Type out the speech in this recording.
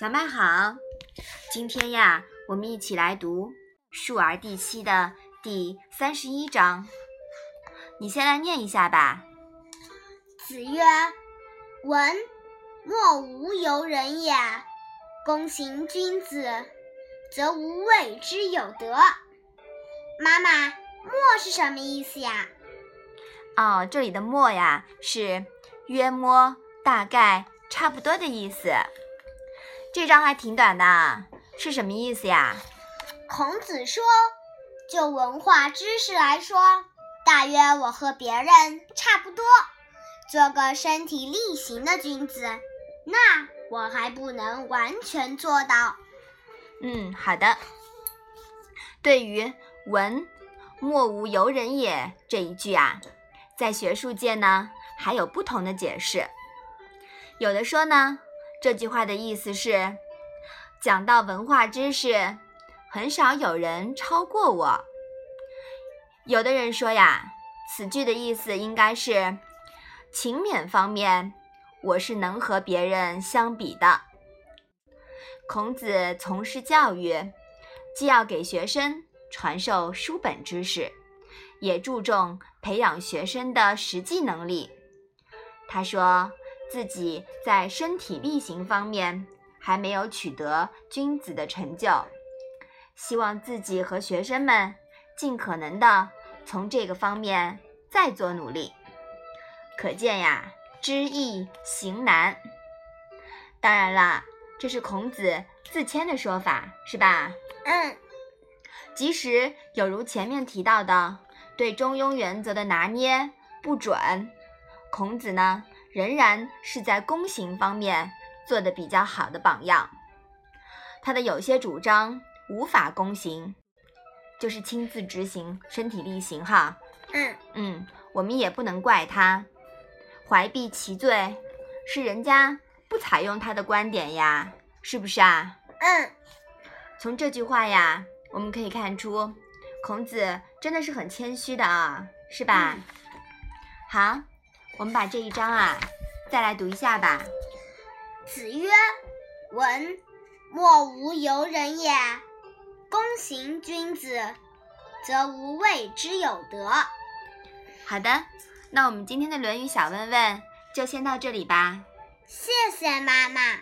小麦好，今天呀，我们一起来读《述而》第七的第三十一章。你先来念一下吧。子曰：“文，莫无尤人也。躬行君子，则无谓之有德。”妈妈，“莫”是什么意思呀？哦，这里的“莫”呀，是约摸、大概、差不多的意思。这章还挺短的，是什么意思呀？孔子说：“就文化知识来说，大约我和别人差不多，做个身体力行的君子，那我还不能完全做到。”嗯，好的。对于“文莫无尤人也”这一句啊，在学术界呢还有不同的解释，有的说呢。这句话的意思是，讲到文化知识，很少有人超过我。有的人说呀，此句的意思应该是，勤勉方面，我是能和别人相比的。孔子从事教育，既要给学生传授书本知识，也注重培养学生的实际能力。他说。自己在身体力行方面还没有取得君子的成就，希望自己和学生们尽可能的从这个方面再做努力。可见呀，知易行难。当然啦，这是孔子自谦的说法，是吧？嗯。即使有如前面提到的对中庸原则的拿捏不准，孔子呢？仍然是在躬行方面做的比较好的榜样。他的有些主张无法躬行，就是亲自执行、身体力行哈。嗯嗯，我们也不能怪他，怀璧其罪，是人家不采用他的观点呀，是不是啊？嗯。从这句话呀，我们可以看出，孔子真的是很谦虚的啊，是吧？好。我们把这一章啊，再来读一下吧。子曰：“文，莫无由人也。躬行君子，则无谓之有德。”好的，那我们今天的《论语》小问问就先到这里吧。谢谢妈妈。